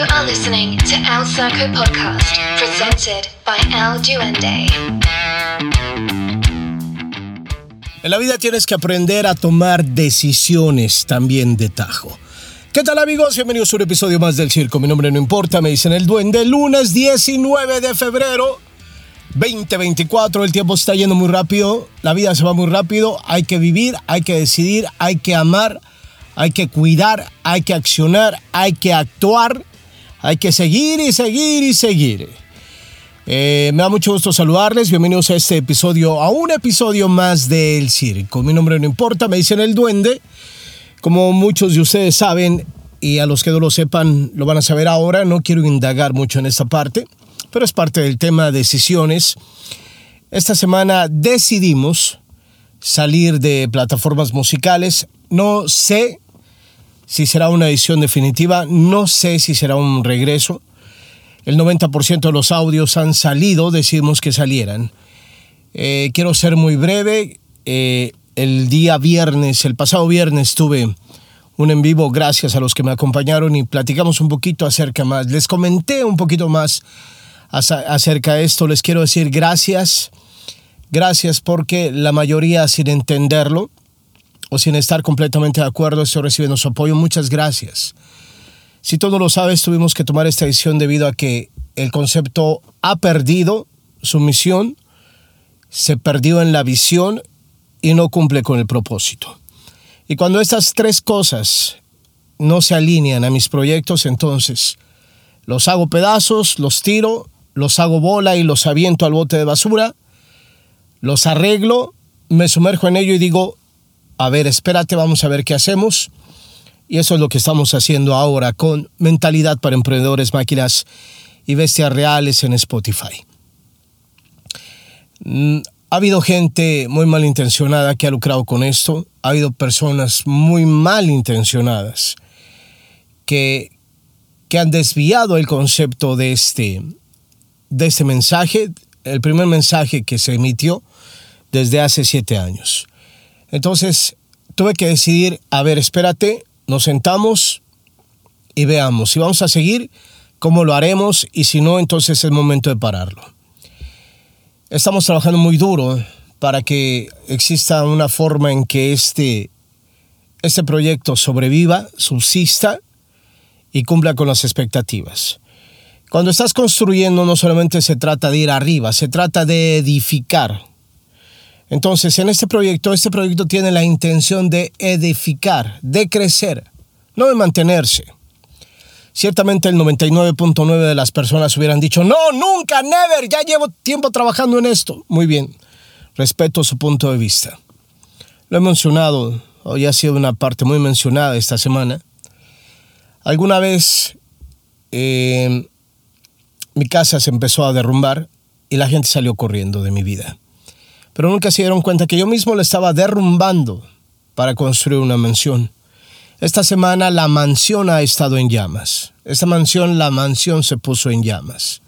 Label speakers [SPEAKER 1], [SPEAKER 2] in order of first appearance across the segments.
[SPEAKER 1] You are listening to El Circo Podcast, presented by El Duende.
[SPEAKER 2] En la vida tienes que aprender a tomar decisiones también de tajo. ¿Qué tal amigos? Bienvenidos a un episodio más del Circo. Mi nombre no importa, me dicen el duende. Lunes 19 de febrero 2024. El tiempo está yendo muy rápido, la vida se va muy rápido. Hay que vivir, hay que decidir, hay que amar, hay que cuidar, hay que accionar, hay que actuar, hay que seguir y seguir y seguir. Eh, me da mucho gusto saludarles. Bienvenidos a este episodio, a un episodio más del circo. Mi nombre no importa, me dicen el duende. Como muchos de ustedes saben, y a los que no lo sepan lo van a saber ahora, no quiero indagar mucho en esta parte, pero es parte del tema de decisiones. Esta semana decidimos salir de plataformas musicales. No sé si será una edición definitiva, no sé si será un regreso. El 90% de los audios han salido, decidimos que salieran. Eh, quiero ser muy breve. Eh, el día viernes, el pasado viernes tuve un en vivo gracias a los que me acompañaron y platicamos un poquito acerca más. Les comenté un poquito más acerca de esto. Les quiero decir gracias. Gracias porque la mayoría sin entenderlo o sin estar completamente de acuerdo estoy recibiendo su apoyo. Muchas gracias. Si todo lo sabes, tuvimos que tomar esta decisión debido a que el concepto ha perdido su misión, se perdió en la visión y no cumple con el propósito. Y cuando estas tres cosas no se alinean a mis proyectos, entonces los hago pedazos, los tiro, los hago bola y los aviento al bote de basura, los arreglo, me sumerjo en ello y digo, a ver, espérate, vamos a ver qué hacemos y eso es lo que estamos haciendo ahora con Mentalidad para Emprendedores, Máquinas y Bestias Reales en Spotify. Mm, ha habido gente muy malintencionada que ha lucrado con esto. Ha habido personas muy malintencionadas que, que han desviado el concepto de este, de este mensaje, el primer mensaje que se emitió desde hace siete años. Entonces, tuve que decidir, a ver, espérate, nos sentamos y veamos si vamos a seguir, cómo lo haremos y si no, entonces es momento de pararlo. Estamos trabajando muy duro para que exista una forma en que este, este proyecto sobreviva, subsista y cumpla con las expectativas. Cuando estás construyendo no solamente se trata de ir arriba, se trata de edificar. Entonces, en este proyecto, este proyecto tiene la intención de edificar, de crecer, no de mantenerse. Ciertamente el 99.9 de las personas hubieran dicho, no, nunca, never, ya llevo tiempo trabajando en esto. Muy bien, respeto su punto de vista. Lo he mencionado, hoy ha sido una parte muy mencionada esta semana. Alguna vez eh, mi casa se empezó a derrumbar y la gente salió corriendo de mi vida pero nunca se dieron cuenta que yo mismo le estaba derrumbando para construir una mansión. Esta semana la mansión ha estado en llamas. Esta mansión, la mansión se puso en llamas.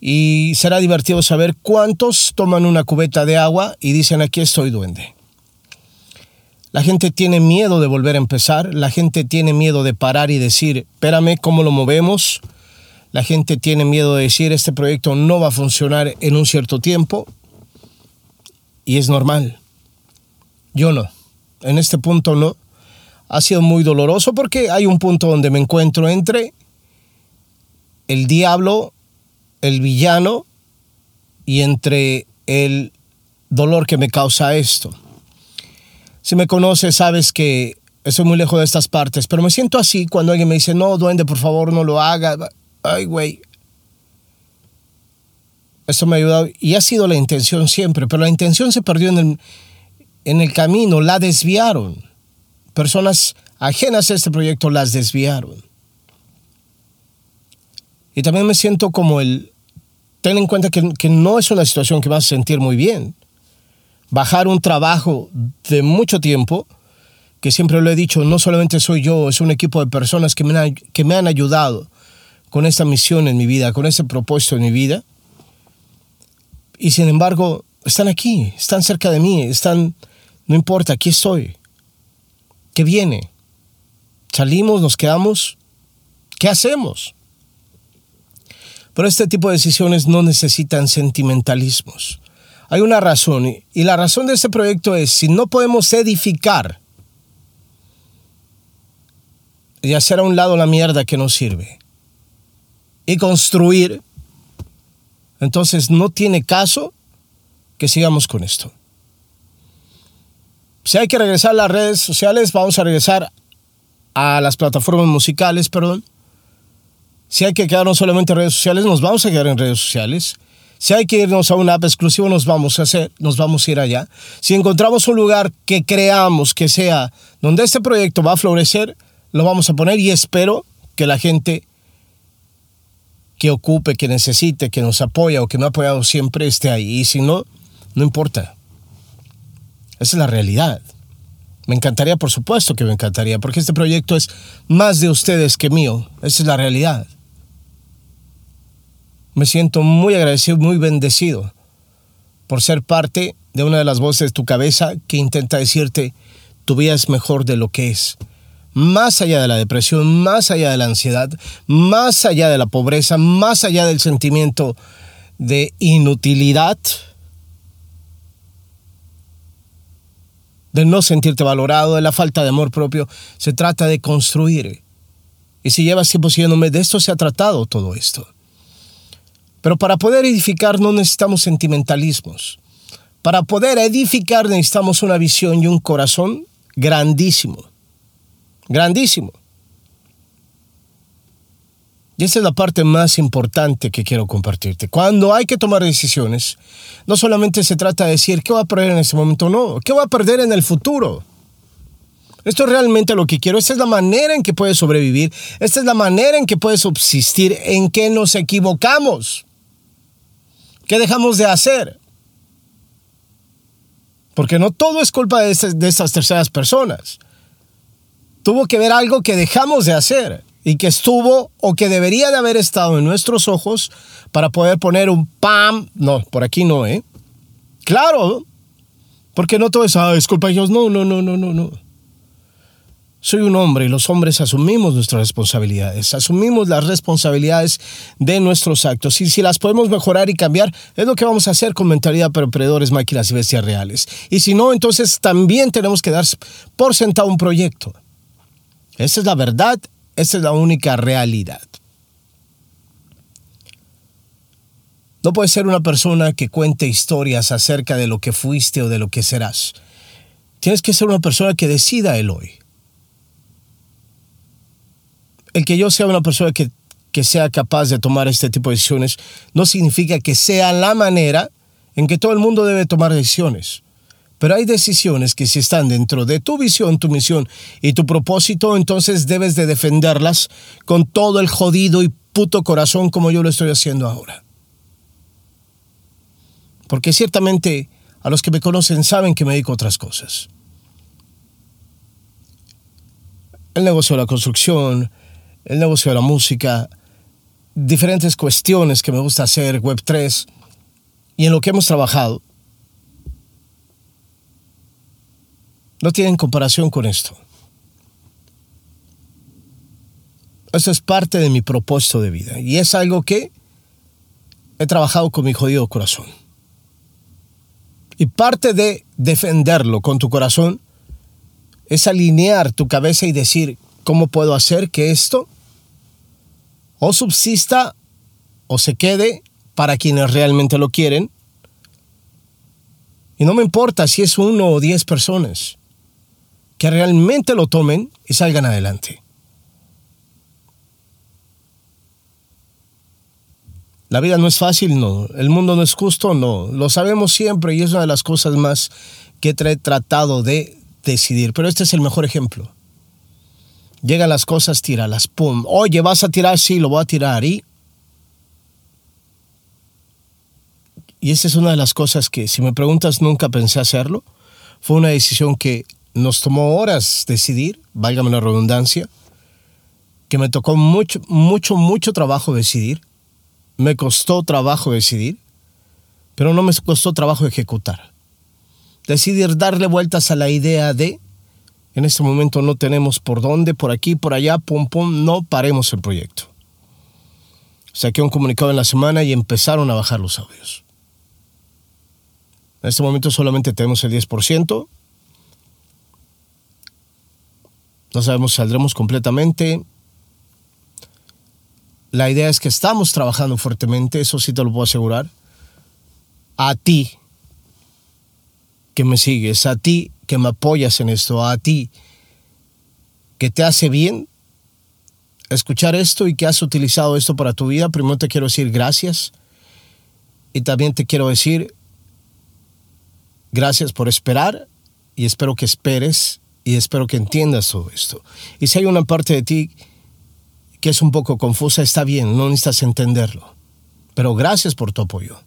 [SPEAKER 2] Y será divertido saber cuántos toman una cubeta de agua y dicen aquí estoy duende. La gente tiene miedo de volver a empezar, la gente tiene miedo de parar y decir, espérame, ¿cómo lo movemos? La gente tiene miedo de decir, este proyecto no va a funcionar en un cierto tiempo y es normal. Yo no. En este punto no. Ha sido muy doloroso porque hay un punto donde me encuentro entre el diablo, el villano y entre el dolor que me causa esto. Si me conoces, sabes que estoy muy lejos de estas partes, pero me siento así cuando alguien me dice, no, duende, por favor, no lo haga. Ay, güey, eso me ha ayudado y ha sido la intención siempre, pero la intención se perdió en el, en el camino, la desviaron. Personas ajenas a este proyecto las desviaron. Y también me siento como el, ten en cuenta que, que no es una situación que vas a sentir muy bien. Bajar un trabajo de mucho tiempo, que siempre lo he dicho, no solamente soy yo, es un equipo de personas que me han, que me han ayudado con esta misión en mi vida, con este propósito en mi vida y sin embargo, están aquí, están cerca de mí, están, no importa, aquí estoy. ¿Qué viene? ¿Salimos, nos quedamos? ¿Qué ¿Qué hacemos? Pero este tipo de decisiones no necesitan sentimentalismos. Hay una razón y la razón de este proyecto es si no podemos edificar y hacer a un lado la mierda que no sirve y construir, entonces no tiene caso que sigamos con esto. Si hay que regresar a las redes sociales, vamos a regresar a las plataformas musicales, perdón. Si hay que quedarnos solamente en redes sociales, nos vamos a quedar en redes sociales. Si hay que irnos a una app exclusiva, nos vamos a hacer, nos vamos a ir allá. Si encontramos un lugar que creamos que sea donde este proyecto va a florecer, lo vamos a poner y espero que la gente que ocupe, que necesite, que nos apoya o que me ha apoyado siempre esté ahí. Y si no, no importa. Esa es la realidad. Me encantaría, por supuesto que me encantaría, porque este proyecto es más de ustedes que mío. Esa es la realidad. Me siento muy agradecido, muy bendecido por ser parte de una de las voces de tu cabeza que intenta decirte tu vida es mejor de lo que es. Más allá de la depresión, más allá de la ansiedad, más allá de la pobreza, más allá del sentimiento de inutilidad, de no sentirte valorado, de la falta de amor propio. Se trata de construir. Y si llevas tiempo siguiéndome, de esto se ha tratado todo esto. Pero para poder edificar no necesitamos sentimentalismos. Para poder edificar necesitamos una visión y un corazón grandísimo. Grandísimo. Y esa es la parte más importante que quiero compartirte. Cuando hay que tomar decisiones, no solamente se trata de decir qué va a perder en ese momento, no, qué va a perder en el futuro. Esto es realmente lo que quiero. Esta es la manera en que puedes sobrevivir. Esta es la manera en que puedes subsistir, en que nos equivocamos. ¿Qué dejamos de hacer? Porque no todo es culpa de, estas, de estas terceras personas. Tuvo que ver algo que dejamos de hacer y que estuvo o que debería de haber estado en nuestros ojos para poder poner un pam. No, por aquí no, ¿eh? Claro, porque no todo es, ah, es culpa de ellos. No, no, no, no, no, no. Soy un hombre y los hombres asumimos nuestras responsabilidades, asumimos las responsabilidades de nuestros actos y si las podemos mejorar y cambiar, es lo que vamos a hacer con mentalidad para operadores, máquinas y bestias reales. Y si no, entonces también tenemos que dar por sentado un proyecto. Esa es la verdad esa es la única realidad. No puedes ser una persona que cuente historias acerca de lo que fuiste o de lo que serás. Tienes que ser una persona que decida el hoy. El que yo sea una persona que, que sea capaz de tomar este tipo de decisiones no significa que sea la manera en que todo el mundo debe tomar decisiones. Pero hay decisiones que si están dentro de tu visión, tu misión y tu propósito, entonces debes de defenderlas con todo el jodido y puto corazón como yo lo estoy haciendo ahora. Porque ciertamente a los que me conocen saben que me dedico a otras cosas. El negocio de la construcción, el negocio de la música, diferentes cuestiones que me gusta hacer, Web3, y en lo que hemos trabajado no tienen comparación con esto. Eso es parte de mi propósito de vida y es algo que he trabajado con mi jodido corazón. Y parte de defenderlo con tu corazón es alinear tu cabeza y decir, ¿cómo puedo hacer que esto o subsista o se quede para quienes realmente lo quieren? Y no me importa si es uno o diez personas que realmente lo tomen y salgan adelante. La vida no es fácil, no. El mundo no es justo, no. Lo sabemos siempre y es una de las cosas más que he tratado de decidir. Pero este es el mejor ejemplo. Llegan las cosas, tíralas, pum. Oye, vas a tirar, sí, lo voy a tirar. Y, y esta es una de las cosas que, si me preguntas, nunca pensé hacerlo. Fue una decisión que nos tomó horas decidir, válgame la redundancia, que me tocó mucho, mucho, mucho trabajo decidir. Me costó trabajo decidir, pero no me costó trabajo ejecutar. Decidir darle vueltas a la idea de En este momento no tenemos por dónde, por aquí, por allá, pum, pum, no paremos el proyecto. Saqué un comunicado en la semana y empezaron a bajar los audios. En este momento solamente tenemos el 10%. No sabemos si saldremos completamente. La idea es que estamos trabajando fuertemente, eso sí te lo puedo asegurar. A ti que me sigues, a ti que me apoyas en esto, a ti que te hace bien escuchar esto y que has utilizado esto para tu vida, primero te quiero decir gracias y también te quiero decir gracias por esperar y espero que esperes y espero que entiendas todo esto. Y si hay una parte de ti que es un poco confusa, está bien, no necesitas entenderlo. Pero gracias por tu apoyo.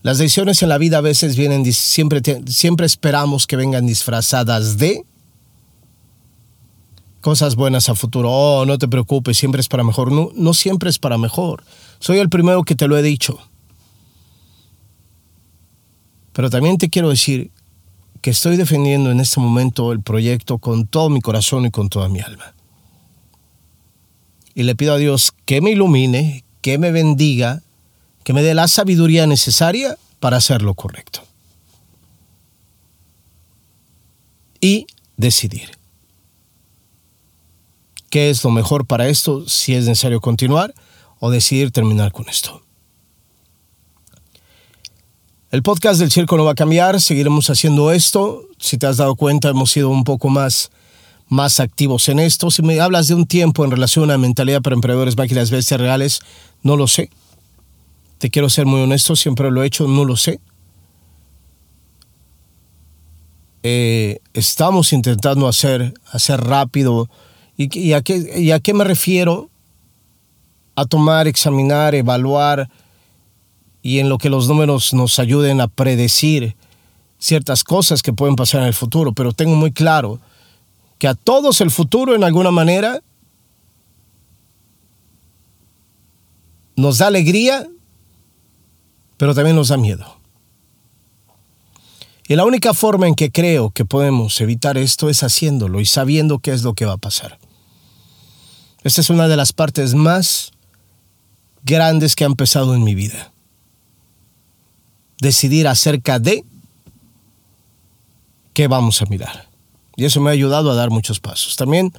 [SPEAKER 2] Las decisiones en la vida a veces vienen, siempre, siempre esperamos que vengan disfrazadas de cosas buenas a futuro. Oh, no te preocupes, siempre es para mejor. No, no siempre es para mejor. Soy el primero que te lo he dicho. Pero también te quiero decir que estoy defendiendo en este momento el proyecto con todo mi corazón y con toda mi alma. Y le pido a Dios que me ilumine, que me bendiga que me dé la sabiduría necesaria para hacer lo correcto. Y decidir qué es lo mejor para esto, si es necesario continuar o decidir terminar con esto. El podcast del circo no va a cambiar, seguiremos haciendo esto. Si te has dado cuenta, hemos sido un poco más, más activos en esto. Si me hablas de un tiempo en relación a mentalidad para emprendedores, máquinas bestias reales, no lo sé. Te quiero ser muy honesto, siempre lo he hecho, no lo sé. Eh, estamos intentando hacer, hacer rápido. ¿Y, a qué, ¿Y a qué me refiero? A tomar, examinar, evaluar y en lo que los números nos ayuden a predecir ciertas cosas que pueden pasar en el futuro. Pero tengo muy claro que a todos el futuro en alguna manera nos da alegría pero también nos da miedo. Y la única forma en que creo que podemos evitar esto es haciéndolo y sabiendo qué es lo que va a pasar. Esta es una de las partes más grandes que han empezado en mi vida. Decidir acerca de qué vamos a mirar. Y eso me ha ayudado a dar muchos pasos. También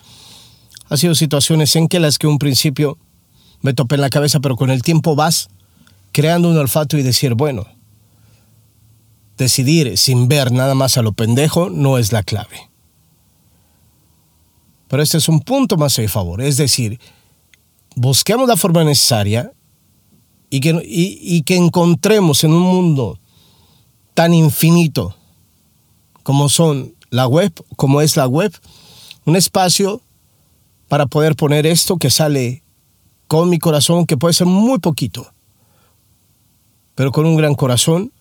[SPEAKER 2] ha sido situaciones en que las que un principio me topé en la cabeza, pero con el tiempo vas creando un olfato y decir, bueno, decidir sin ver nada más a lo pendejo no es la clave. Pero este es un punto más a favor, es decir, busquemos la forma necesaria y que, y que encontremos en un mundo tan infinito como son la web, como es la web, un espacio para poder poner esto que sale con mi corazón, que puede ser muy poquito, pero con un gran corazón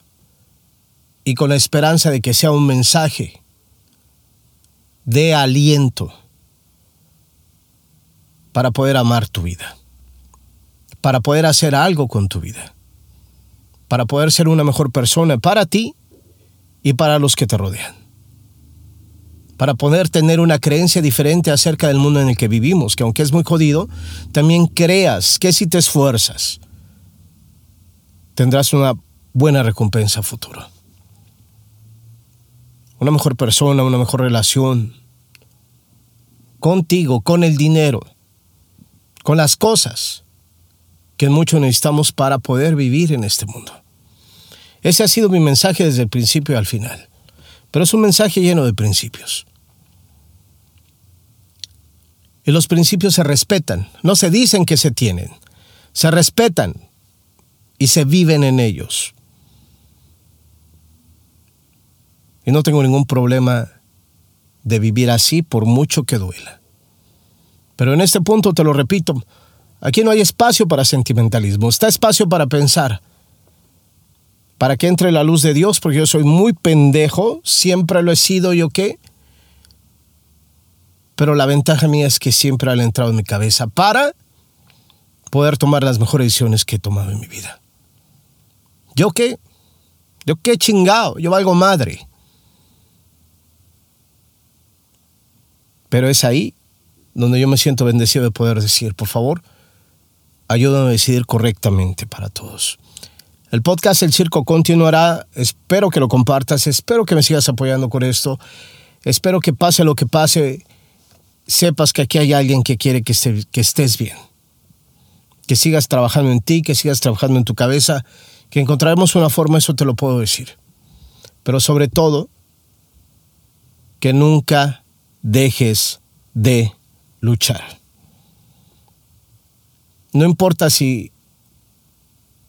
[SPEAKER 2] y con la esperanza de que sea un mensaje de aliento para poder amar tu vida, para poder hacer algo con tu vida, para poder ser una mejor persona para ti y para los que te rodean, para poder tener una creencia diferente acerca del mundo en el que vivimos, que aunque es muy jodido, también creas que si te esfuerzas, tendrás una buena recompensa futura. Una mejor persona, una mejor relación contigo, con el dinero, con las cosas que mucho necesitamos para poder vivir en este mundo. Ese ha sido mi mensaje desde el principio al final, pero es un mensaje lleno de principios. Y los principios se respetan, no se dicen que se tienen, se respetan, y se viven en ellos. Y no tengo ningún problema de vivir así por mucho que duela. Pero en este punto te lo repito, aquí no hay espacio para sentimentalismo, está espacio para pensar, para que entre la luz de Dios, porque yo soy muy pendejo, siempre lo he sido, yo qué. Pero la ventaja mía es que siempre ha entrado en mi cabeza para poder tomar las mejores decisiones que he tomado en mi vida. ¿Yo qué? ¿Yo qué chingado? Yo valgo madre. Pero es ahí donde yo me siento bendecido de poder decir, por favor, ayúdame a decidir correctamente para todos. El podcast El Circo continuará. Espero que lo compartas. Espero que me sigas apoyando con esto. Espero que pase lo que pase, sepas que aquí hay alguien que quiere que, que estés bien. Que sigas trabajando en ti, que sigas trabajando en tu cabeza, que encontraremos una forma, eso te lo puedo decir. Pero sobre todo, que nunca dejes de luchar. No importa si,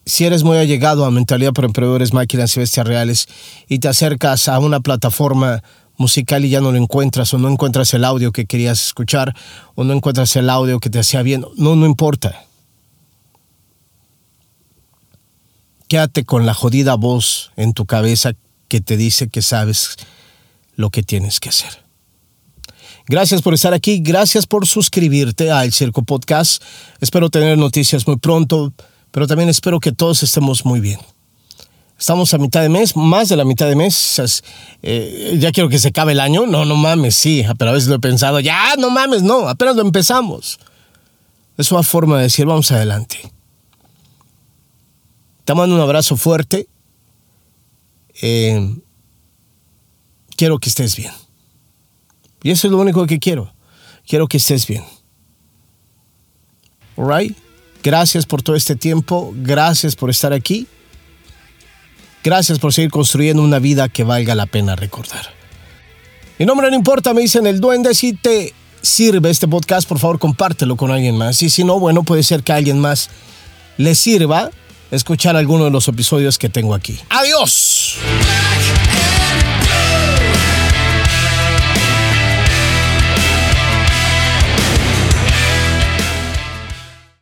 [SPEAKER 2] si eres muy allegado a Mentalidad por Emprendedores, Máquinas y Bestias Reales y te acercas a una plataforma musical y ya no lo encuentras o no encuentras el audio que querías escuchar o no encuentras el audio que te hacía bien, no, no importa. Quédate con la jodida voz en tu cabeza que te dice que sabes lo que tienes que hacer. Gracias por estar aquí, gracias por suscribirte a El Circo Podcast. Espero tener noticias muy pronto, pero también espero que todos estemos muy bien. Estamos a mitad de mes, más de la mitad de mes. Eh, ya quiero que se acabe el año. No, no mames, sí, pero a veces lo he pensado. Ya, no mames, no, apenas lo empezamos. Es una forma de decir, vamos adelante. Te mando un abrazo fuerte. Eh, quiero que estés bien. Y eso es lo único que quiero. Quiero que estés bien. Alright? Gracias por todo este tiempo. Gracias por estar aquí. Gracias por seguir construyendo una vida que valga la pena recordar. Mi nombre no importa, me dicen el duende. Si te sirve este podcast, por favor compártelo con alguien más. Y si no, bueno, puede ser que a alguien más le sirva escuchar alguno de los episodios que tengo aquí. Adiós.